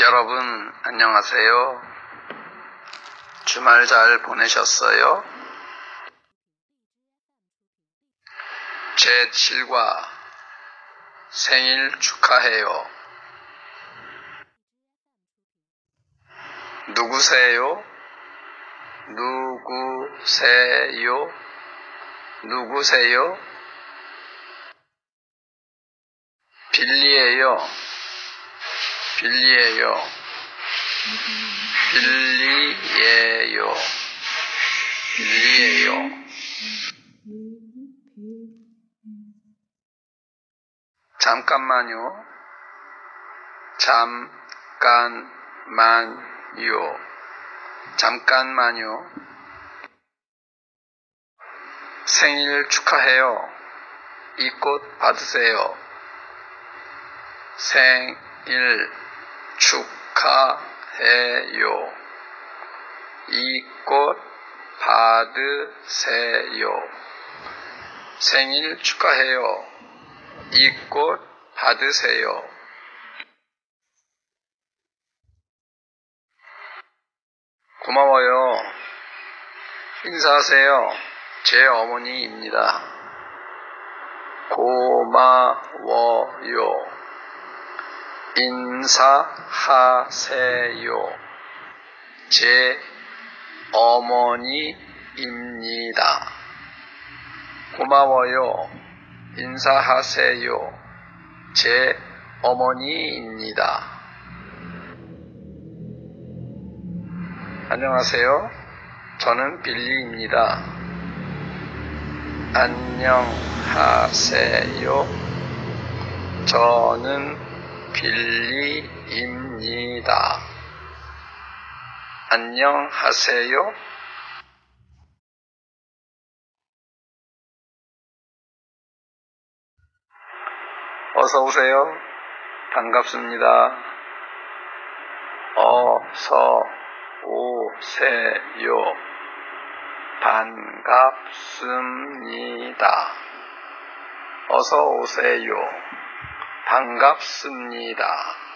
여러분, 안녕하세요. 주말 잘 보내셨어요? 제 7과 생일 축하해요. 누구세요? 누구세요? 누구세요? 빌리예요. 빌리예요. 빌리예요. 빌리예요. 잠깐만요. 잠깐만요. 잠깐만요. 생일 축하해요. 이 꽃 받으세요. 생일 축하해요. 이 꽃 받으세요. 생일 축하해요. 이 꽃 받으세요. 고마워요. 인사하세요. 제 어머니입니다. 고마워요. 인사하세요. 제 어머니입니다. 고마워요. 인사하세요. 제 어머니입니다. 안녕하세요. 저는 빌리입니다. 안녕하세요. 저는 빌리입니다. 안녕하세요. 어서 오세요. 반갑습니다. 어서 오세요. 반갑습니다. 어서 오세요. 반갑습니다.